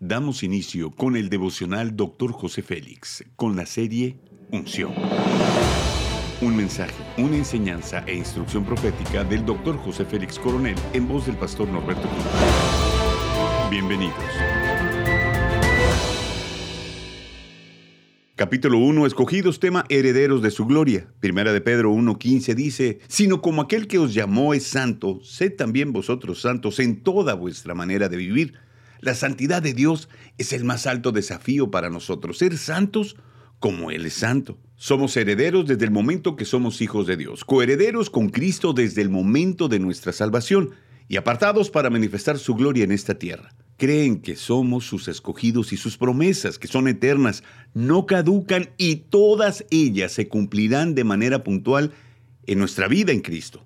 damos inicio con el devocional Dr. José Félix, con la serie Unción. Un mensaje, una enseñanza e instrucción profética del Dr. José Félix Coronel en voz del pastor Norberto Cruz. Bienvenidos. Capítulo 1, escogidos tema herederos de su gloria. Primera de Pedro 1.15 dice, sino como aquel que os llamó es santo, sed también vosotros santos en toda vuestra manera de vivir. La santidad de Dios es el más alto desafío para nosotros, ser santos como Él es santo. Somos herederos desde el momento que somos hijos de Dios, coherederos con Cristo desde el momento de nuestra salvación y apartados para manifestar su gloria en esta tierra creen que somos sus escogidos y sus promesas, que son eternas, no caducan y todas ellas se cumplirán de manera puntual en nuestra vida en Cristo.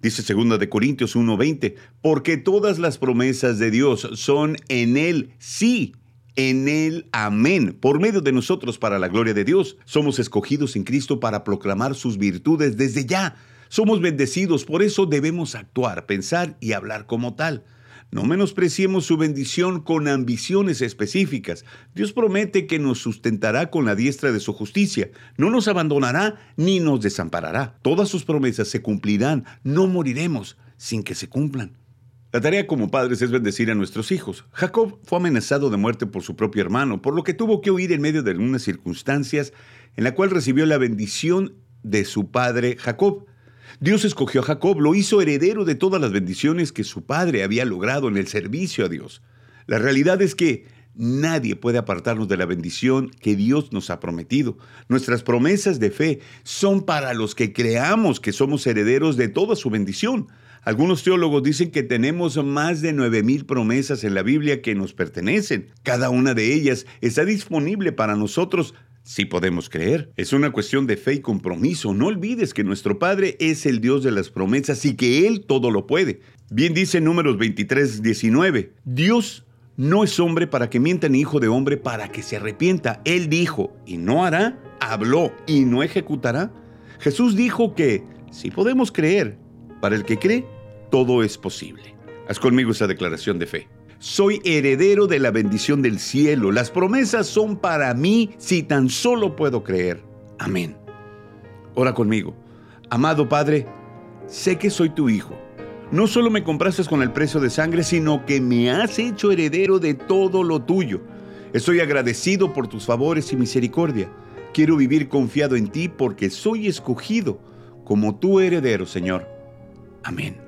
Dice 2 de Corintios 1:20, porque todas las promesas de Dios son en él, sí, en él, amén, por medio de nosotros para la gloria de Dios. Somos escogidos en Cristo para proclamar sus virtudes desde ya. Somos bendecidos, por eso debemos actuar, pensar y hablar como tal. No menospreciemos su bendición con ambiciones específicas. Dios promete que nos sustentará con la diestra de su justicia, no nos abandonará ni nos desamparará. Todas sus promesas se cumplirán, no moriremos sin que se cumplan. La tarea como padres es bendecir a nuestros hijos. Jacob fue amenazado de muerte por su propio hermano, por lo que tuvo que huir en medio de algunas circunstancias en la cual recibió la bendición de su padre Jacob. Dios escogió a Jacob, lo hizo heredero de todas las bendiciones que su padre había logrado en el servicio a Dios. La realidad es que nadie puede apartarnos de la bendición que Dios nos ha prometido. Nuestras promesas de fe son para los que creamos que somos herederos de toda su bendición. Algunos teólogos dicen que tenemos más de 9.000 promesas en la Biblia que nos pertenecen. Cada una de ellas está disponible para nosotros si podemos creer. Es una cuestión de fe y compromiso. No olvides que nuestro Padre es el Dios de las promesas y que Él todo lo puede. Bien dice Números 23, 19. Dios no es hombre para que mienta ni hijo de hombre para que se arrepienta. Él dijo y no hará, habló y no ejecutará. Jesús dijo que si podemos creer, para el que cree, todo es posible. Haz conmigo esa declaración de fe. Soy heredero de la bendición del cielo. Las promesas son para mí si tan solo puedo creer. Amén. Ora conmigo. Amado Padre, sé que soy tu hijo. No solo me compraste con el precio de sangre, sino que me has hecho heredero de todo lo tuyo. Estoy agradecido por tus favores y misericordia. Quiero vivir confiado en ti porque soy escogido como tu heredero, Señor. Amén.